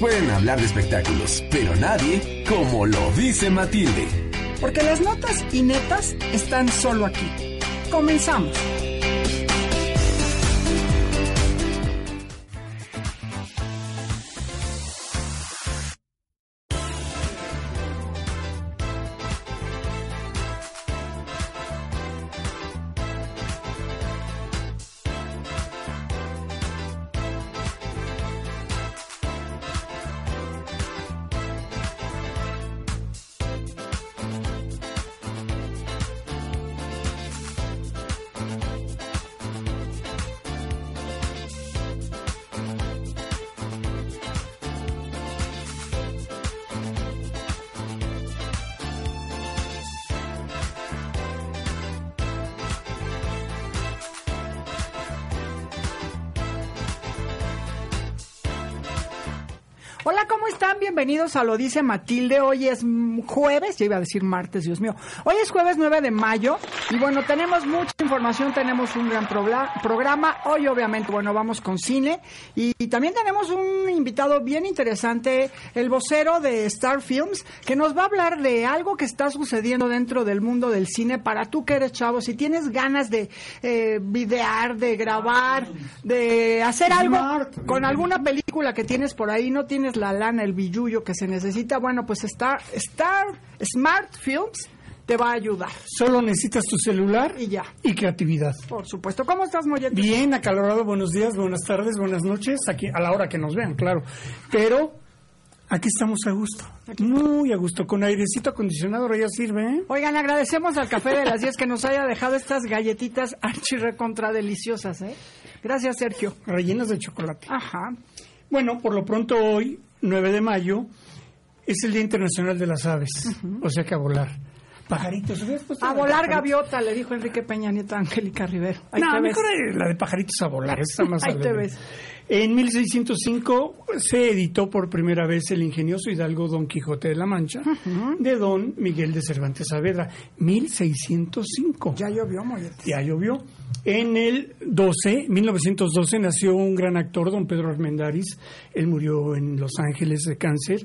Pueden hablar de espectáculos, pero nadie como lo dice Matilde. Porque las notas y netas están solo aquí. Comenzamos. ¿Cómo están? Bienvenidos a Lo Dice Matilde. Hoy es jueves, ya iba a decir martes, Dios mío. Hoy es jueves 9 de mayo y bueno, tenemos mucha información, tenemos un gran programa. Hoy obviamente, bueno, vamos con cine y, también tenemos un invitado bien interesante, el vocero de Star Films, que nos va a hablar de algo que está sucediendo dentro del mundo del cine para tú que eres chavo, si tienes ganas de eh, videar, de grabar, de hacer algo con alguna película que tienes por ahí, no tienes la lana, el billuyo que se necesita, bueno, pues Star Smart Films te va a ayudar. Solo necesitas tu celular Y ya. y creatividad. Por supuesto. ¿Cómo estás, Mollete? Bien, acalorado, buenos días, buenas tardes, buenas noches, aquí a la hora que nos vean, claro. Pero aquí estamos a gusto, muy a gusto, con airecito acondicionado, ya sirve, ¿eh? Oigan, agradecemos al Café de las 10 que nos haya dejado estas galletitas archirrecontra deliciosas, ¿eh? Gracias, Sergio. rellenas de chocolate. Ajá. Bueno, por lo pronto hoy, 9 de mayo, es el Día Internacional de las Aves, o sea que a volar. Pajaritos, ¿hubieras puesto A volar pajaritos? gaviota, le dijo Enrique Peña Nieto a Angélica Rivero. Ahí no, te mejor la de pajaritos a volar, esa está más Ahí te alegre. ves. En 1605 se editó por primera vez el ingenioso hidalgo Don Quijote de la Mancha de Don Miguel de Cervantes Saavedra. 1605. Ya llovió, Mollete. Ya llovió. En el 12, 1912, nació un gran actor, don Pedro Armendáriz. Él murió en Los Ángeles de cáncer.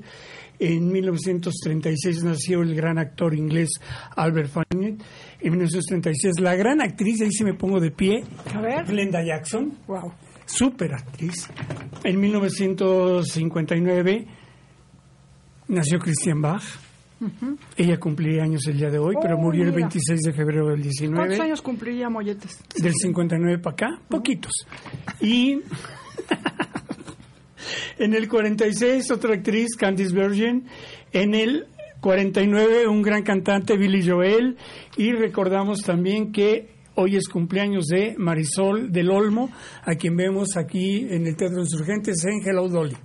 En 1936 nació el gran actor inglés Albert Finney. En 1936 la gran actriz, ahí sí me pongo de pie, A ver. Glenda Jackson, Wow. Super actriz. En 1959 nació Christian Bach. Ella cumplía años el día de hoy, pero Oh, murió el mira. 26 de febrero del 19. ¿Cuántos años cumpliría Molletes? Del 59 para acá, poquitos. Y en el 46 otra actriz, Candice Bergen. En el 49 un gran cantante, Billy Joel. Y recordamos también que hoy es cumpleaños de Marisol del Olmo, a quien vemos aquí en el Teatro Insurgentes en Hello Dolly.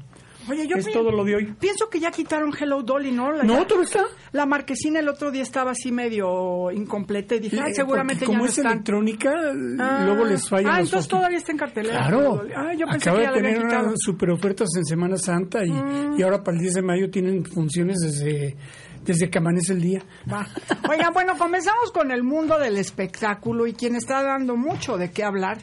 Oye, yo es todo lo de hoy. pienso que ya quitaron Hello Dolly, ¿no? La, No, todo está. la marquesina el otro día estaba así medio incompleta y dije, ay, Eh, seguramente porque ya como no es están. electrónica, Ah. luego les fallan Ah, entonces todavía está en cartelera. Claro. Ah, yo pensé acaba que de ya tener. Mm. unas super ofertas en Semana Santa y, y ahora para el 10 de mayo tienen funciones desde, desde que amanece el día. Va. Bueno, comenzamos con el mundo del espectáculo y quien está dando mucho de qué hablar.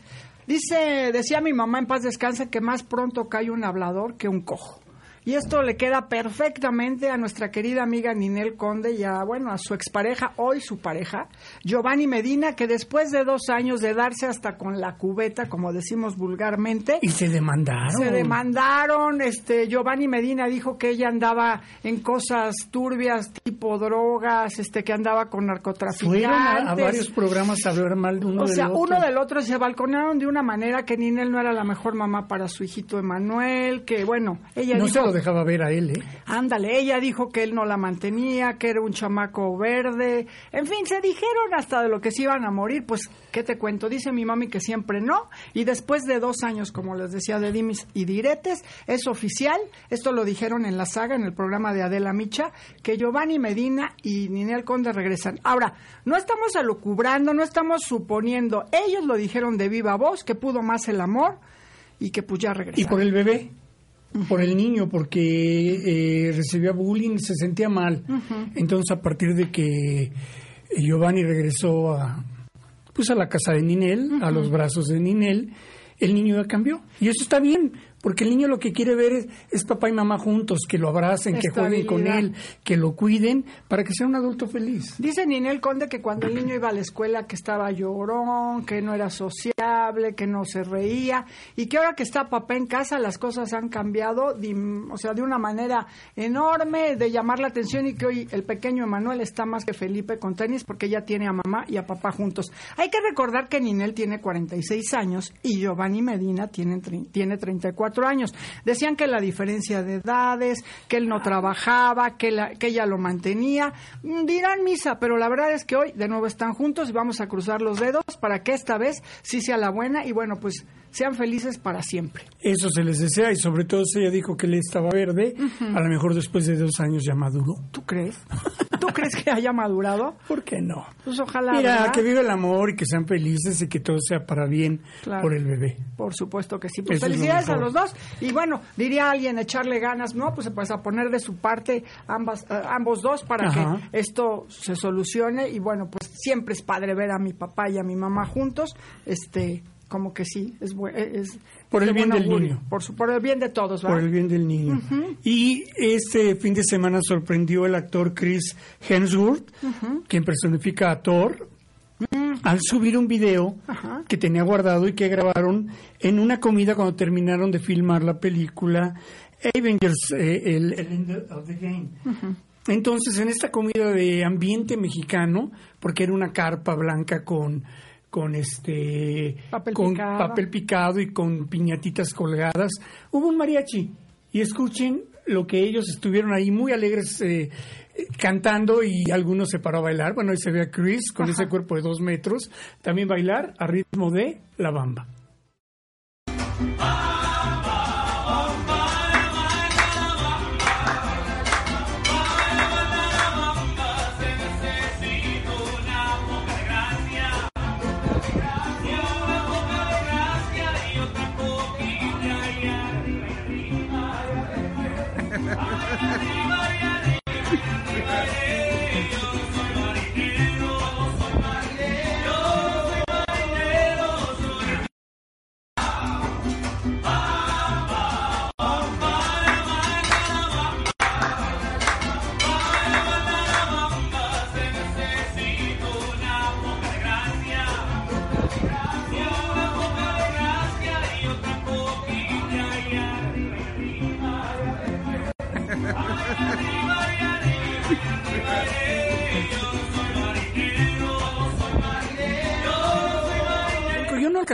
Dice, decía mi mamá en paz descansa que más pronto cae un hablador que un cojo. Y esto le queda perfectamente a nuestra querida amiga Ninel Conde y a, bueno, a su expareja, hoy su pareja, Giovanni Medina, que después de dos años de darse hasta con la cubeta, como decimos vulgarmente, Y se demandaron. se demandaron, este Giovanni Medina dijo que ella andaba en cosas turbias tipo drogas, este que andaba con narcotraficantes. Fueron a, a varios programas a hablar mal de uno o del sea, otro. uno del otro se balconaron de una manera que Ninel no era la mejor mamá para su hijito Emanuel, que bueno, ella No dijo, dejaba ver a él, ¿eh? ándale, ella dijo que él no la mantenía, que era un chamaco verde, en fin, se dijeron hasta de lo que se iban a morir, pues, ¿qué te cuento? Dice mi mami que siempre no, y después de dos años, como les decía, de dimis y diretes, es oficial, esto lo dijeron en la saga, en el programa de Adela Micha, que Giovanni Medina y Ninel Conde regresan. Ahora, no estamos alucubrando, no estamos suponiendo, ellos lo dijeron de viva voz, que pudo más el amor, y que pues ya regresan. Y por el bebé, por el niño, porque eh, recibía bullying, se sentía mal. Entonces, a partir de que Giovanni regresó a, pues a la casa de Ninel, a los brazos de Ninel, el niño ya cambió. Y eso está bien, porque el niño lo que quiere ver es, es papá y mamá juntos, que lo abracen, que jueguen con él, que lo cuiden, para que sea un adulto feliz. Dice Ninel Conde que cuando el niño iba a la escuela que estaba llorón, que no era sociable, que no se reía y que ahora que está papá en casa las cosas han cambiado, dim- o sea, de una manera enorme de llamar la atención y que hoy el pequeño Emanuel está más que Felipe con tenis porque ya tiene a mamá y a papá juntos. Hay que recordar que Ninel tiene 46 años y Giovanni Medina tiene, tiene 34 años. Decían que la diferencia de edades, que él no trabajaba, que, la- que ella lo mantenía. Mm, Dirán misa, pero la verdad es que hoy de nuevo están juntos y vamos a cruzar los dedos para que esta vez sí sea la buena y bueno, pues sean felices para siempre. Eso se les desea y sobre todo si ella dijo que él estaba verde, a lo mejor después de dos años ya maduró. ¿Tú crees? ¿Tú crees que haya madurado? ¿Por qué no? Pues ojalá. Mira, ¿verdad? que vive el amor y que sean felices y que todo sea para bien Claro. por el bebé. Por supuesto que sí. Pues Eso es lo felicidades a los dos. Y bueno, diría alguien, echarle ganas, ¿no? Pues, pues a poner de su parte ambas, eh, ambos dos para Ajá. que esto se solucione. Y bueno, pues siempre es padre ver a mi papá y a mi mamá juntos. Este, como que sí, es, bue- es Por el bien del augurio. niño. Por, su, por el bien de todos, ¿verdad? Por el bien del niño. Y este fin de semana sorprendió el actor Chris Hemsworth, quien personifica a Thor, al subir un video que tenía guardado y que grabaron en una comida cuando terminaron de filmar la película Avengers, eh, el, el End of the Game. Entonces, en esta comida de ambiente mexicano, porque era una carpa blanca con con este Papel con picado. papel picado y con piñatitas colgadas, hubo un mariachi y escuchen lo que ellos estuvieron ahí muy alegres eh, cantando y algunos se paró a bailar. Bueno, ahí se ve a Chris con ese cuerpo de dos metros, también bailar a ritmo de la bamba.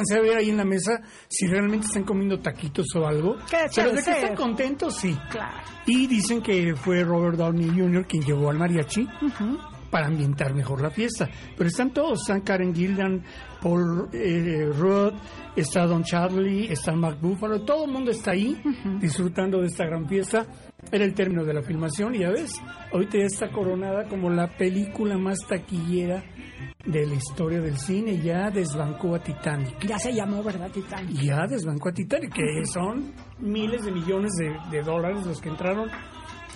Alcancé a ver ahí en la mesa si realmente están comiendo taquitos o algo. ¿Qué Pero de que están contentos, sí. Claro. Y dicen que fue Robert Downey Jr. quien llevó al mariachi para ambientar mejor la fiesta. Pero están todos, están Karen Gillan, Paul eh, Rudd, está Don Charlie, está Mark Buffalo, todo el mundo está ahí disfrutando de esta gran fiesta. Era el término de la filmación y ya ves, ahorita ya está coronada como la película más taquillera de la historia del cine, ya desbancó a Titanic. Ya se llamó, ¿verdad, Titán? Ya desbancó a Titanic, que son miles de millones de, de dólares los que entraron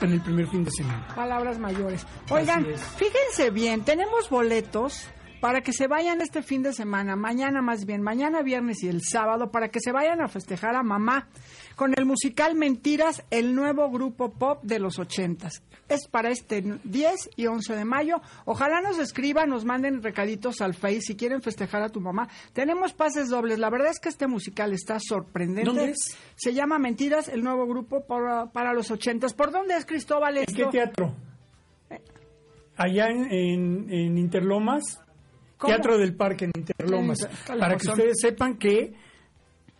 en el primer fin de semana. Palabras mayores. Oigan, fíjense bien, tenemos boletos para que se vayan este fin de semana, mañana más bien, mañana viernes y el sábado, para que se vayan a festejar a mamá con el musical Mentiras, el nuevo grupo pop de los ochentas. Es para este 10 y 11 de mayo. Ojalá nos escriban, nos manden recaditos al Face si quieren festejar a tu mamá. Tenemos pases dobles. La verdad es que este musical está sorprendente. ¿Dónde es? Se llama Mentiras, el nuevo grupo para, para los ochentas. ¿Por dónde es Cristóbal ¿En esto? qué teatro? Allá en, en- en Interlomas, ¿Cómo? Teatro del Parque en Interlomas, para que ustedes sepan que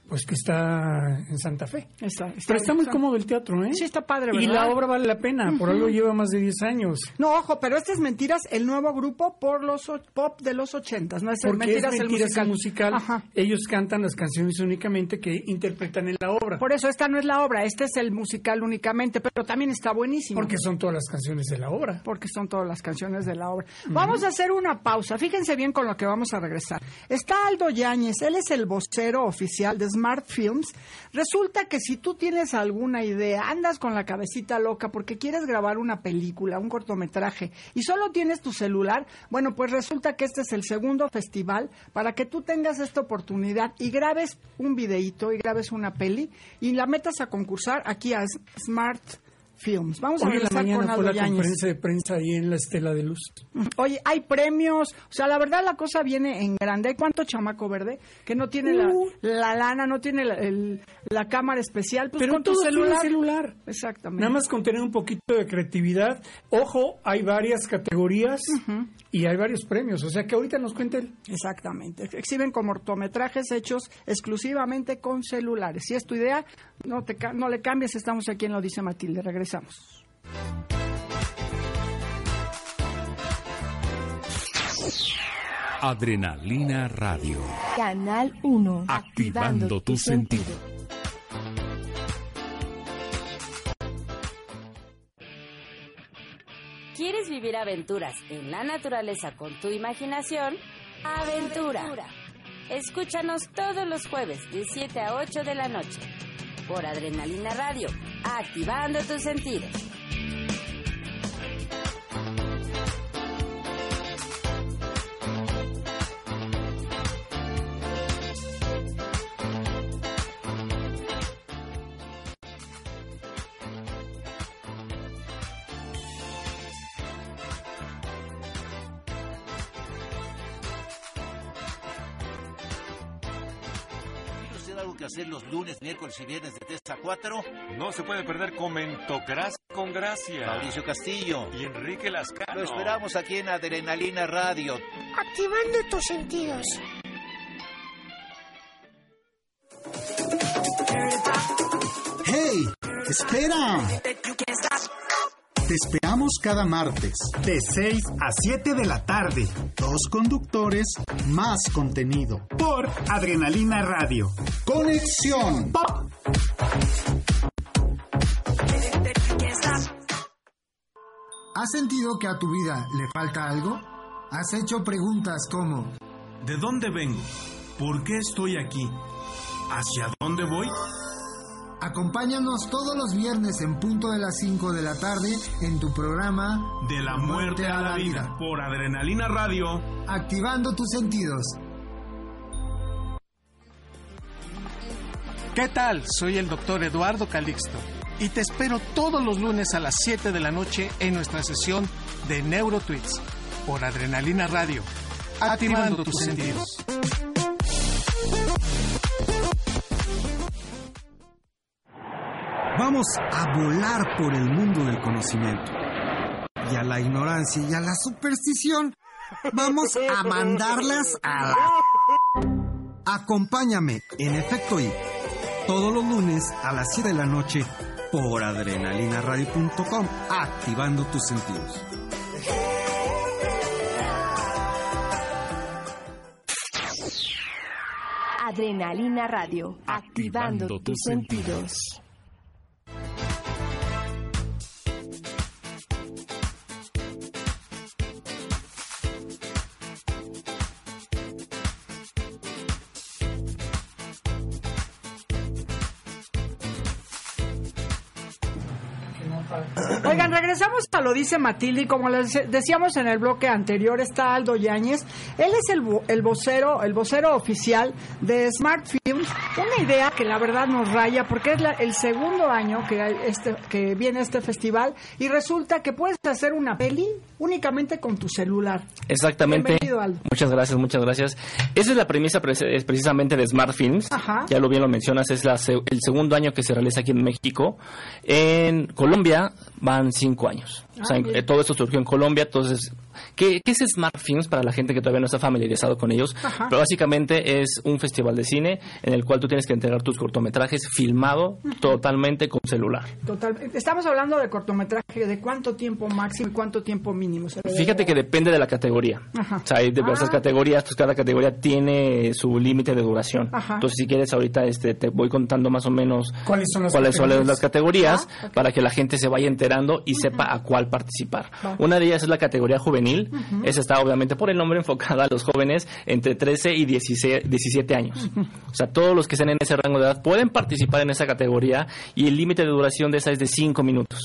pues que está en Santa Fe. Está, Pero está muy cómodo el teatro, ¿eh? Sí, está padre, Y ¿verdad? la obra vale la pena, por algo lleva más de 10 años. No, ojo, pero este es Mentiras, el nuevo grupo por los pop de los ochentas. No es el Porque Mentiras, es el mentiras musical. el musical. Ajá. Ellos cantan las canciones únicamente que interpretan en la obra. Por eso esta no es la obra, este es el musical únicamente, pero también está buenísimo. Porque son todas las canciones de la obra. porque son todas las canciones de la obra. Vamos a hacer una pausa. Fíjense bien con lo que vamos a regresar. Está Aldo Yáñez, él es el vocero oficial de Smart Films. Resulta que si tú tienes alguna idea, andas con la cabecita loca porque quieres grabar una película, un cortometraje, y solo tienes tu celular, bueno, pues resulta que este es el segundo festival para que tú tengas esta oportunidad y grabes un videíto y grabes una peli y la metas a concursar aquí a Smart Films. Vamos a Hoy en la regresar con fue Aldo la conferencia de prensa ahí en la Estela de Luz. Oye, hay premios, o sea, la verdad la cosa viene en grande. ¿Hay cuánto chamaco verde que no tiene la, Uh. la lana, no tiene la, el- la cámara especial? Pues Pero con tu todo celular. celular. celular. Exactamente. Nada más con tener un poquito de creatividad. Ojo, hay varias categorías y hay varios premios. O sea que ahorita nos cuente él. Exactamente. Exhiben cortometrajes hechos exclusivamente con celulares. Si es tu idea, no, te, no le cambies. Estamos aquí en Lo Dice Matilde. Regresamos. Adrenalina Radio. Canal 1. Activando tu sentido. ¿Quieres vivir aventuras en la naturaleza con tu imaginación? Aventura. Escúchanos todos los jueves de 7 a 8 de la noche por Adrenalina Radio, activando tus sentidos. Que hacer los lunes, miércoles y viernes de 3 a 4? No se puede perder Comentocracia con Gracia. Mauricio Castillo. Y Enrique Lascano. Lo esperamos aquí en Adrenalina Radio. Activando tus sentidos. ¡Hey! ¡Espera! Esperamos cada martes, de 6 a 7 de la tarde. Dos conductores, más contenido. Por Adrenalina Radio. Conexión. Pop. ¿Has sentido que a tu vida le falta algo? ¿Has hecho preguntas como ¿De dónde vengo? ¿Por qué estoy aquí? ¿Hacia dónde voy? Acompáñanos todos los viernes en punto de las 5 de la tarde en tu programa De la muerte a la vida por Adrenalina Radio. Activando tus sentidos. ¿Qué tal? Soy el doctor Eduardo Calixto y te espero todos los lunes a las 7 de la noche en nuestra sesión de NeuroTweets por Adrenalina Radio. Activando tus sentidos. Vamos a volar por el mundo del conocimiento. Y a la ignorancia y a la superstición, vamos a mandarlas a la... Acompáñame en Efecto I, todos los lunes a las 7 de la noche por adrenalinaradio.com, activando tus sentidos. Adrenalina Radio, activando, Activando tus tus sentidos. Lo dice Matilde y como les decíamos en el bloque anterior está Aldo Yáñez. Él es el, el vocero, el vocero oficial de Smart Films. Una idea que la verdad nos raya porque es la- el segundo año que, este, que viene este festival y resulta que puedes hacer una peli únicamente con tu celular. Exactamente. Muchas gracias, muchas gracias. Esa es la premisa es precisamente de Smart Films. Ajá. Ya lo bien lo mencionas, es la se- el segundo año que se realiza aquí en México. En Colombia van cinco años. O sea, Ah, bien. eh, todo esto surgió en Colombia, entonces, ¿qué, qué es Smart Films para la gente que todavía no está familiarizado con ellos? Ajá. Pero básicamente es un festival de cine en el cual tú tienes que entregar tus cortometrajes filmado totalmente con celular. Total. Estamos hablando de cortometraje, de cuánto tiempo máximo y cuánto tiempo mínimo. se Fíjate que depende de la categoría. Ajá. O sea, hay diversas Ah. categorías, pues cada categoría tiene su límite de duración. Ajá. Entonces, si quieres, ahorita este, te voy contando más o menos ¿Cuáles son las cuáles son categorías? las categorías Ah, para que la gente se vaya enterando y sepa a cuál participar. Una de ellas es la categoría juvenil. Ujú. Esa está obviamente por el nombre enfocada a los jóvenes entre 13 y 16 17 años. O sea, todos los que estén en ese rango de edad pueden participar en esa categoría y el límite de duración de esa es de 5 minutos.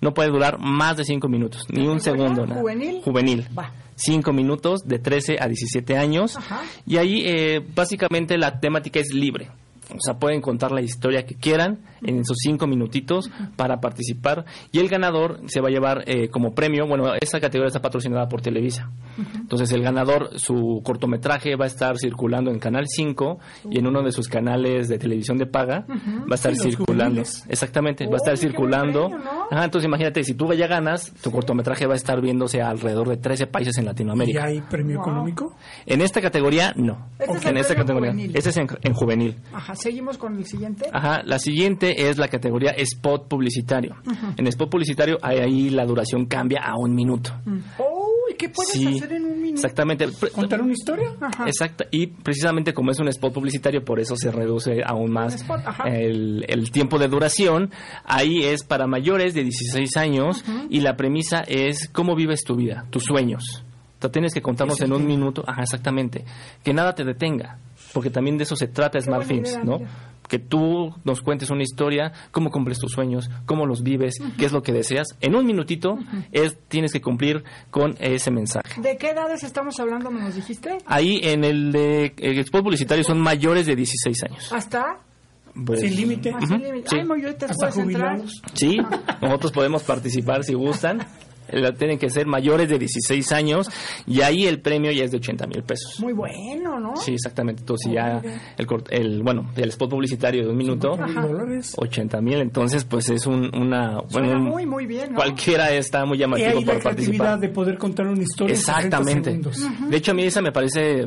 No puede durar más de 5 minutos, ni un segundo. nada. juvenil? Juvenil. Va. 5 minutos de 13 a 17 años. Y ahí eh, básicamente la temática es libre. O sea, pueden contar la historia que quieran en esos cinco minutitos para participar. Y el ganador se va a llevar eh, como premio, bueno, esa categoría está patrocinada por Televisa. Entonces el ganador, su cortometraje va a estar circulando en Canal 5 y en uno de sus canales de televisión de paga va a estar circulando. juveniles. Exactamente, va a estar circulando. premio, ¿no? Ajá, entonces imagínate, si tú ya ganas, tu cortometraje va a estar viéndose a alrededor de 13 países en ¿Y Latinoamérica. hay premio económico? En esta categoría, no. Este es en esta categoría. juvenil. Este es en, en juvenil. Ajá, seguimos con el siguiente. Ajá, la siguiente es la categoría spot publicitario. En spot publicitario, ahí, ahí la duración cambia a un minuto. Uy, ¿qué puedes Sí, hacer en un minuto? Exactamente. ¿Contar una historia? Ajá. Exacto, y precisamente como es un spot publicitario, por eso se reduce aún más spot, el, el tiempo de duración. Ahí es para mayores de 16 años y la premisa es cómo vives tu vida, tus sueños. O sea, tienes que contarnos en un minuto, ajá, exactamente, que nada te detenga, porque también de eso se trata Smart buena Films, idea, ¿no? mira. Que tú nos cuentes una historia, cómo cumples tus sueños, cómo los vives, qué es lo que deseas. En un minutito es, tienes que cumplir con ese mensaje. ¿De qué edades estamos hablando, me nos dijiste? Ahí en el de el spot publicitario son mayores de 16 años. ¿Hasta? Pues, Sin límite. Sin límite. sí. Ay, puedes entrar. Sí, nosotros podemos participar si gustan. La tienen que ser mayores de 16 años y ahí el premio ya es de 80 mil pesos. Muy bueno, ¿no? Sí, exactamente. Entonces ya el, cort- el bueno el spot publicitario de un minuto, Ajá. 80 mil. Entonces pues es un, una bueno, un- muy, muy bien, ¿no? cualquiera está muy Y llamativo ahí la para creatividad participar. de poder contar una historia en 60 Exactamente. segundos. De hecho, a mí esa me parece,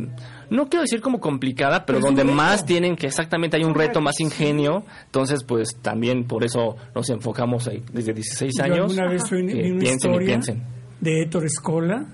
no quiero decir como complicada, pero Es un donde más tienen que exactamente hay un reto, más ingenio. Entonces, pues también por eso nos enfocamos ahí desde 16 Yo años. alguna vez que vi una piensen y historia piensen. de Héctor Escola,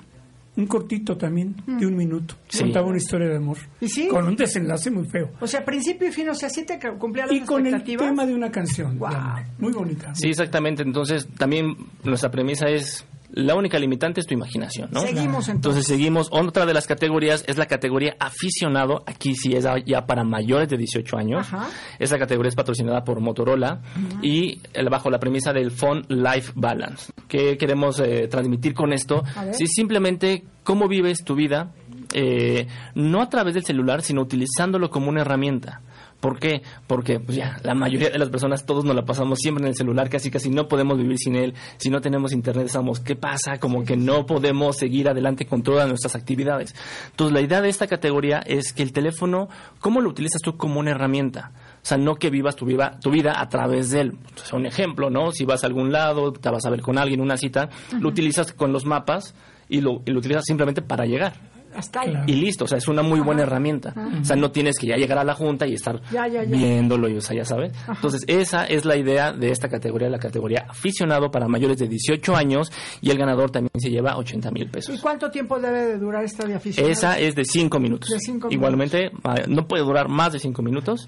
un cortito también, de un minuto. Sí. Contaba una historia de amor. ¿Y sí? Con un desenlace muy feo. O sea, principio y fin, o sea, sí te cumplía las Y con el tema de una canción. de amor. Muy bonita. Sí, exactamente. Entonces, también nuestra premisa es la única limitante es tu imaginación, ¿no? Seguimos, entonces. Entonces seguimos. Otra de las categorías es la categoría aficionado. Aquí sí es ya para mayores de 18 años. Ajá. Esa categoría es patrocinada por Motorola y el- bajo la premisa del Fun Life Balance. ¿Qué queremos eh, transmitir con esto? Sí, simplemente cómo vives tu vida, eh, no a través del celular, sino utilizándolo como una herramienta. ¿Por qué? Porque pues ya la mayoría de las personas todos nos la pasamos siempre en el celular, casi casi no podemos vivir sin él. Si no tenemos internet estamos, ¿qué pasa? Como que no podemos seguir adelante con todas nuestras actividades. Entonces la idea de esta categoría es que el teléfono, ¿cómo lo utilizas tú como una herramienta? O sea, no que vivas tu vida, tu vida a través de él. O sea, un ejemplo, ¿no? Si vas a algún lado, te vas a ver con alguien, una cita, lo utilizas con los mapas y lo, y lo utilizas simplemente para llegar. Hasta ahí. Y listo, o sea, es una muy buena herramienta. Ajá. O sea, no tienes que ya llegar a la junta y estar Ya, ya, ya. viéndolo, y, o sea, ya sabes. Entonces, esa es la idea de esta categoría, la categoría aficionado para mayores de 18 años y el ganador también se lleva 80 mil ¿Y pesos. cuánto tiempo debe de durar esta de aficionado? Esa es de 5 minutos. De cinco Igualmente, no puede durar más de 5 minutos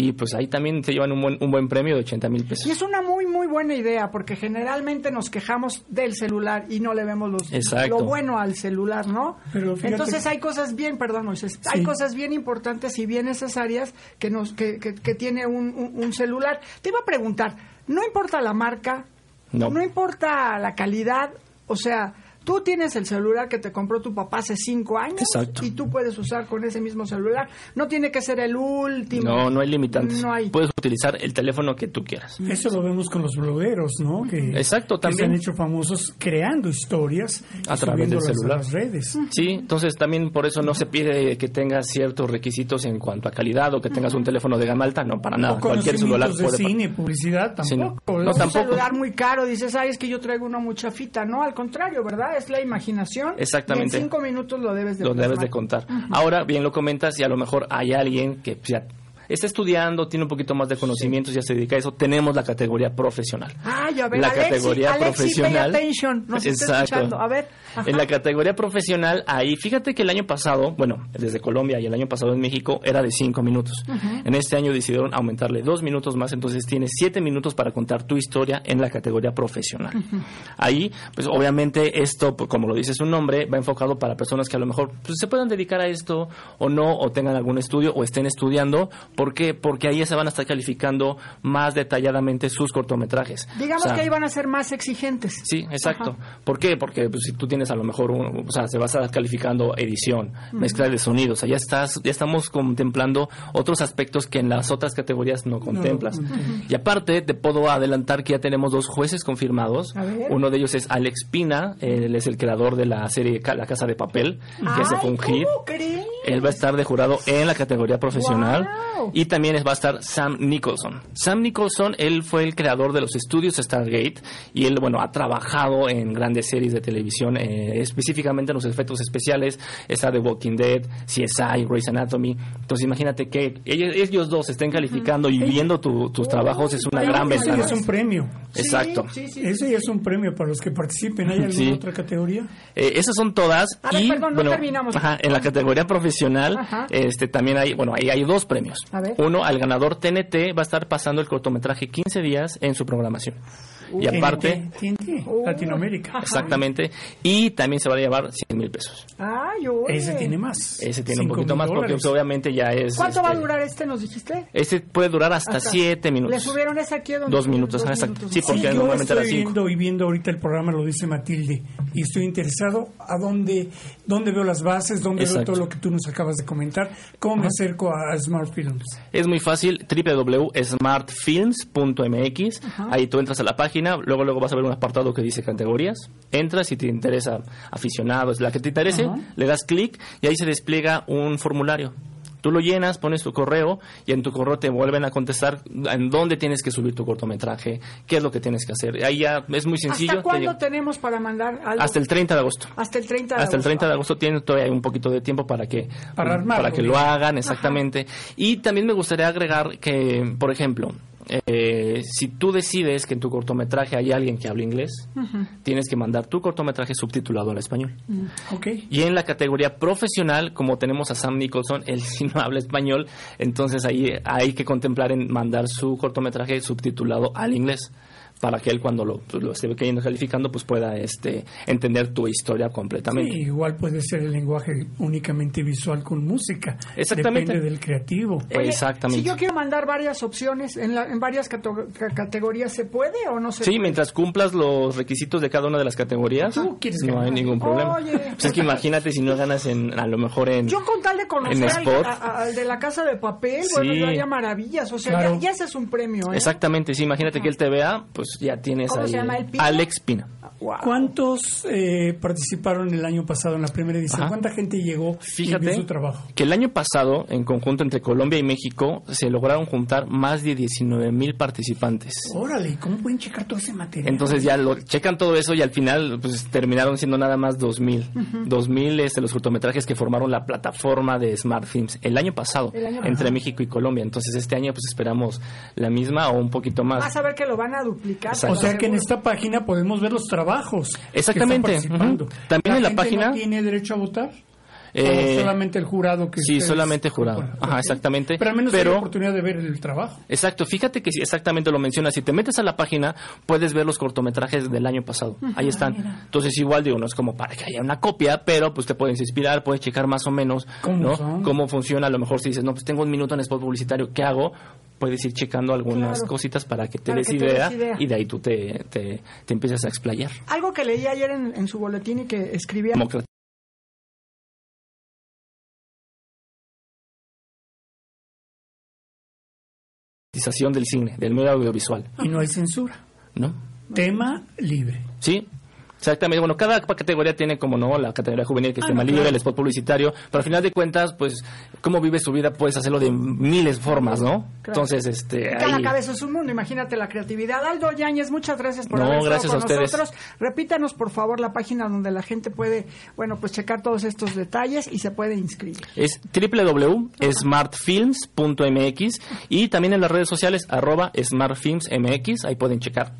y pues ahí también se llevan un buen, un buen premio de 80 mil pesos. Y es una muy, muy buena idea, porque generalmente nos quejamos del celular y no le vemos los, Exacto. lo bueno al celular, ¿no? Pero fíjate- Entonces hay cosas bien, perdón, Moisés, hay Sí. cosas bien importantes y bien necesarias que, nos, que, que- que tiene un, un- un celular. Te iba a preguntar, no importa la marca, No. importa la calidad, o sea... Tú tienes el celular que te compró tu papá hace cinco años Exacto. y tú puedes usar con ese mismo celular. No tiene que ser el último. No, no hay limitantes. No hay. Puedes utilizar el teléfono que tú quieras. Eso lo vemos con los blogueros, ¿no? Que, Exacto, que se también. han hecho famosos creando historias A través del subiéndolas a celular. las redes. Sí, entonces también por eso no se pide que tengas ciertos requisitos en cuanto a calidad o que tengas un teléfono de gama alta, no, para nada. O Cualquier celular de puede. cine, publicidad, Sí, no. tampoco. No, Es- un tampoco. celular muy caro, dices, ay, es que yo traigo una mucha fita. No, al contrario, ¿verdad? Es la imaginación. Exactamente. Y en cinco minutos lo debes de lo debes de contar. Ahora, bien lo comentas y a lo mejor hay alguien que ya está estudiando, tiene un poquito más de conocimientos, ya se dedica a eso. Tenemos la categoría profesional. Ay, a ver, La Alexi, categoría Alexi, profesional. pay attention. Nos está Exacto. escuchando. A ver. ajá. En la categoría profesional, ahí, fíjate que el año pasado, bueno, desde Colombia y el año pasado en México, era de cinco minutos. En este año decidieron aumentarle dos minutos más, entonces tienes siete minutos para contar tu historia en la categoría profesional. Ahí, pues obviamente esto, pues, como lo dice su nombre, va enfocado para personas que a lo mejor pues, se puedan dedicar a esto o no, o tengan algún estudio o estén estudiando. ¿Por qué? Porque ahí se van a estar calificando más detalladamente sus cortometrajes. Digamos O sea, que ahí van a ser más exigentes. Sí, exacto. ¿Por qué? Porque pues, si tú tienes a lo mejor, un- o sea, se va a estar calificando edición, mezcla de sonidos, o sea, ya estás, ya estamos contemplando otros aspectos que en las otras categorías no contemplas. Y aparte, te puedo adelantar que ya tenemos dos jueces confirmados. Uno de ellos es Alex Pina, él es el creador de la serie La Casa de Papel, que Ay, fue un hit. ¿cómo? Él va a estar de jurado en la categoría profesional. Wow. Y también va a estar Sam Nicholson. Sam Nicholson, él fue el creador de los estudios Stargate y él, bueno, ha trabajado en grandes series de televisión, eh, específicamente en los efectos especiales. Está The Walking Dead, CSI, Grey's Anatomy. Entonces imagínate que ellos, ellos dos estén calificando y viendo tu- tus trabajos es una Ese gran ya ventaja. es un premio. Exacto. Ese ya es un premio para los que participen. ¿Hay alguna Sí. otra categoría? Eh, esas son todas A ver, y perdón, no bueno, terminamos. ajá, en la categoría profesional Ajá. este también hay bueno ahí hay dos premios. Uno al ganador TNT va a estar pasando el cortometraje 15 días en su programación. Y aparte TNT, Latinoamérica. exactamente y también se va a llevar 100 mil pesos. Ay, oye. Ese tiene más. Ese tiene un poquito más porque dólares. obviamente ya es ¿Cuánto va a este, durar este, nos dijiste? Este puede durar hasta 7 Le minutos. subieron ese aquí donde Dos minutos, exacto. Sí, porque Sí, yo normalmente era estoy 5. viendo y viendo ahorita el programa, lo dice Matilde, y estoy interesado a dónde, dónde veo las bases, dónde veo todo lo que tú nos acabas de comentar, cómo me acerco a Smart Films. Es muy fácil, www.smartfilms.mx. Ahí tú entras a la página página, luego luego vas a ver un apartado que dice categorías. Entras si te interesa aficionados, la que te interese, le das clic y ahí se despliega un formulario. Tú lo llenas, pones tu correo y en tu correo te vuelven a contestar en dónde tienes que subir tu cortometraje, qué es lo que tienes que hacer. Ahí ya es muy sencillo. ¿Hasta cuándo tenemos para mandar algo? Hasta el 30 de agosto. Hasta el 30 de Hasta el agosto. 30 de agosto tienen todavía un poquito de tiempo para que Para armarlo, que lo hagan exactamente. Y también me gustaría agregar que, por ejemplo, eh, si tú decides que en tu cortometraje hay alguien que hable inglés, tienes que mandar tu cortometraje subtitulado al español. Mm. Y en la categoría profesional, como tenemos a Sam Nicholson, él sí no habla español, entonces ahí hay que contemplar en mandar su cortometraje subtitulado al inglés para que él cuando lo, pues, lo esté cayendo calificando pues pueda este entender tu historia completamente. Sí, igual puede ser el lenguaje únicamente visual con música. Exactamente. Depende del creativo. Exactamente. Si yo quiero mandar varias opciones en, la- en varias categorías, ¿se puede o no se Sí, puede? mientras cumplas los requisitos de cada una de las categorías, Tú quieres no hay ningún problema. Oye. Pues es que imagínate si no ganas en a lo mejor en Yo con tal de en conocer al, a- de la casa de papel, Sí. bueno, yo haría maravillas. O sea, Claro. ya, ya ese es un premio, ¿eh? Exactamente, sí, imagínate que él te vea, pues ya tienes ¿Cómo ahí se llama, el Pino? Alex Pina. ¿Cuántos eh, participaron el año pasado en la primera edición? Ajá. ¿Cuánta gente llegó y Fíjate vio su trabajo? que el año pasado, en conjunto entre Colombia y México, se lograron juntar más de 19 mil participantes. Órale, ¿cómo pueden checar todo ese material? Entonces ya lo checan todo eso y al final pues terminaron siendo nada más 2000. Ujú. 2000 este, los cortometrajes que formaron la plataforma de Smart Films el año pasado El año entre pasado. México y Colombia. Entonces este año pues esperamos la misma o un poquito más. Vas a ver que lo van a duplicar. O sea que en esta página podemos ver los trabajos. que Exactamente, están participando. También en la gente página- no tiene derecho a votar? Eh, ¿O solamente el jurado que sí, solamente jurado. Ajá, exactamente. Pero al menos hay Pero- la oportunidad de ver el trabajo. Exacto, fíjate que si exactamente lo mencionas, si te metes a la página puedes ver los cortometrajes del año pasado, ahí están. Entonces igual digo, no es como para que haya una copia, pero pues te puedes inspirar, puedes checar más o menos ¿Cómo ¿no? son? cómo funciona, a lo mejor si dices, no, pues tengo un minuto en spot publicitario, ¿qué hago? Puedes ir checando algunas Claro. cositas para que te Para des que te idea, des idea. y de ahí tú te, te, te empiezas a explayar. Algo que leí ayer en, en su boletín y que escribía... Democratización del cine, del medio audiovisual, Y no hay censura. ¿no? Tema libre. Sí, exactamente. Bueno, cada categoría tiene como no la categoría juvenil que es Ah, tema no, libre, claro. el spot publicitario, pero al final de cuentas, pues, cómo vives su vida puedes hacerlo de miles de formas, ¿no? Claro. Entonces, este, Cada ahí- cabeza es un mundo, imagínate la creatividad. Aldo Yáñez, muchas gracias por No, haber estado gracias con a ustedes. nosotros. Repítanos, por favor, la página donde la gente puede, bueno, pues checar todos estos detalles y se puede inscribir. es www.smartfilms.mx y también en las redes sociales arroba smartfilmsmx, ahí pueden checar